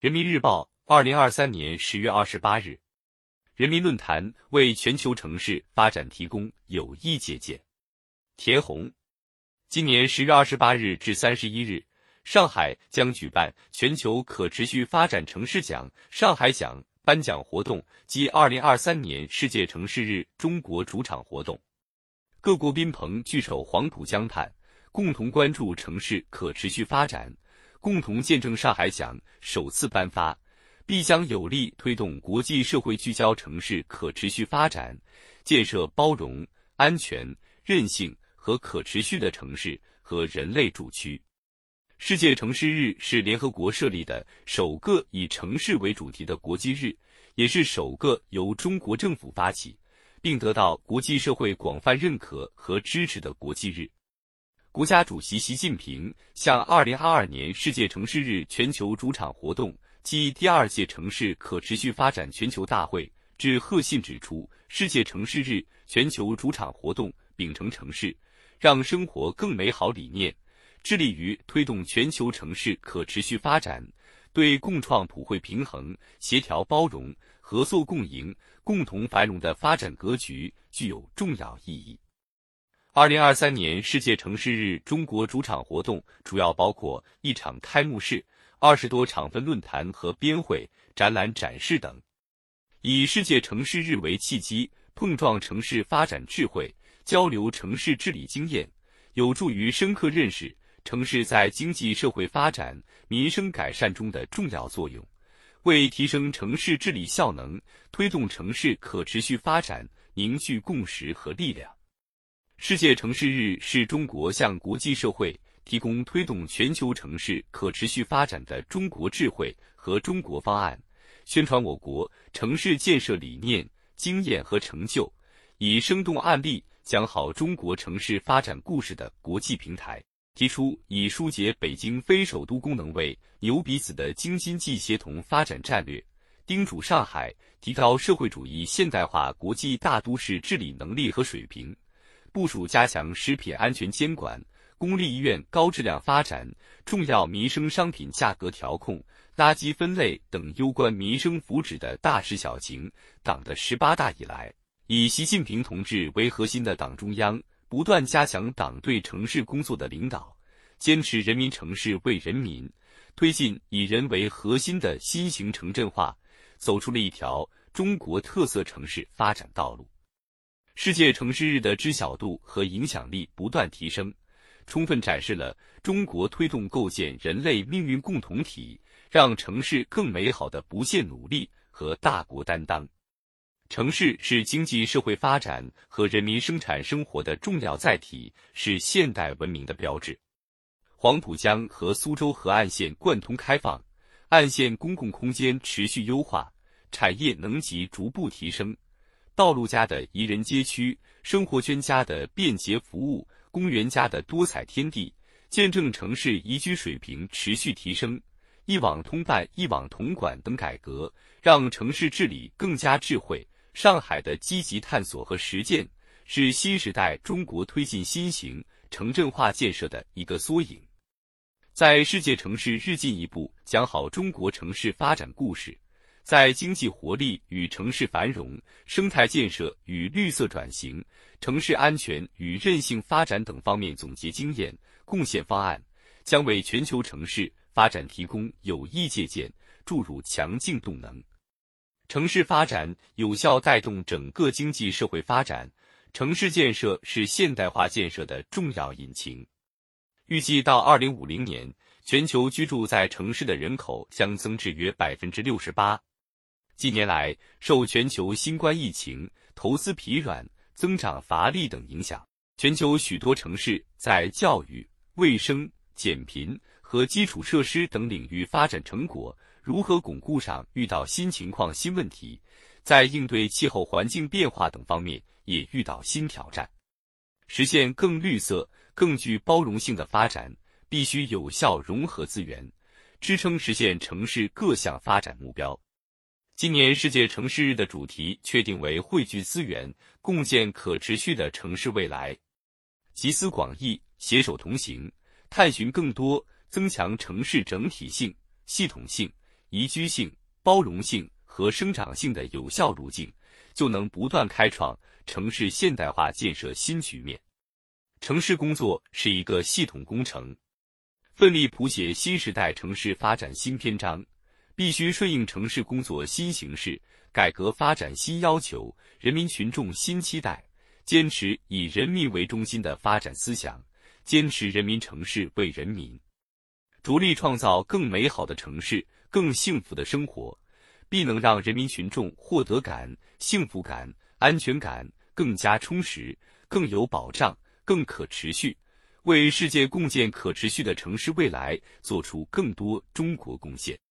人民日报，二零二三年十月二十八日，人民论坛为全球城市发展提供有益借鉴。田红，今年十月二十八日至三十一日，上海将举办全球可持续发展城市奖上海奖颁奖活动及二零二三年世界城市日中国主场活动。各国宾朋聚首黄浦江畔，共同关注城市可持续发展，共同见证上海奖首次颁发，必将有力推动国际社会聚焦城市可持续发展，建设包容、安全、韧性和可持续的城市和人类主区。世界城市日是联合国设立的首个以城市为主题的国际日，也是首个由中国政府发起。并得到国际社会广泛认可和支持的国际日，国家主席习近平向2022年世界城市日全球主场活动暨第二届城市可持续发展全球大会致贺信指出，世界城市日全球主场活动秉承城市让生活更美好理念，致力于推动全球城市可持续发展，对共创普惠平衡、协调包容。合作共赢、共同繁荣的发展格局具有重要意义。二零二三年世界城市日中国主场活动主要包括一场开幕式、二十多场分论坛和编会、展览展示等。以世界城市日为契机，碰撞城市发展智慧，交流城市治理经验，有助于深刻认识城市在经济社会发展、民生改善中的重要作用。为提升城市治理效能、推动城市可持续发展凝聚共识和力量。世界城市日是中国向国际社会提供推动全球城市可持续发展的中国智慧和中国方案，宣传我国城市建设理念、经验和成就，以生动案例讲好中国城市发展故事的国际平台。提出以疏解北京非首都功能为牛鼻子的京津冀协同发展战略，叮嘱上海提高社会主义现代化国际大都市治理能力和水平，部署加强食品安全监管、公立医院高质量发展、重要民生商品价格调控、垃圾分类等攸关民生福祉的大事小情。党的十八大以来，以习近平同志为核心的党中央。不断加强党对城市工作的领导，坚持人民城市为人民，推进以人为核心的新型城镇化，走出了一条中国特色城市发展道路。世界城市日的知晓度和影响力不断提升，充分展示了中国推动构建人类命运共同体、让城市更美好的不懈努力和大国担当。城市是经济社会发展和人民生产生活的重要载体，是现代文明的标志。黄浦江和苏州河岸线贯通开放，岸线公共空间持续优化，产业能级逐步提升，道路家的宜人街区，生活圈家的便捷服务，公园家的多彩天地，见证城市宜居水平持续提升。一网通办、一网统管等改革，让城市治理更加智慧。上海的积极探索和实践，是新时代中国推进新型城镇化建设的一个缩影。在世界城市日进一步讲好中国城市发展故事，在经济活力与城市繁荣、生态建设与绿色转型、城市安全与韧性发展等方面总结经验、贡献方案，将为全球城市发展提供有益借鉴，注入强劲动能。城市发展有效带动整个经济社会发展，城市建设是现代化建设的重要引擎。预计到二零五零年，全球居住在城市的人口将增至约百分之六十八。近年来，受全球新冠疫情、投资疲软、增长乏力等影响，全球许多城市在教育、卫生、减贫和基础设施等领域发展成果。如何巩固上遇到新情况、新问题，在应对气候环境变化等方面也遇到新挑战。实现更绿色、更具包容性的发展，必须有效融合资源，支撑实现城市各项发展目标。今年世界城市日的主题确定为汇聚资源，共建可持续的城市未来。集思广益，携手同行，探寻更多，增强城市整体性、系统性。宜居性、包容性和生长性的有效路径，就能不断开创城市现代化建设新局面。城市工作是一个系统工程，奋力谱写新时代城市发展新篇章，必须顺应城市工作新形势、改革发展新要求、人民群众新期待，坚持以人民为中心的发展思想，坚持人民城市为人民，着力创造更美好的城市、更幸福的生活，必能让人民群众获得感、幸福感、安全感更加充实、更有保障。更可持续，为世界共建可持续的城市未来做出更多中国贡献。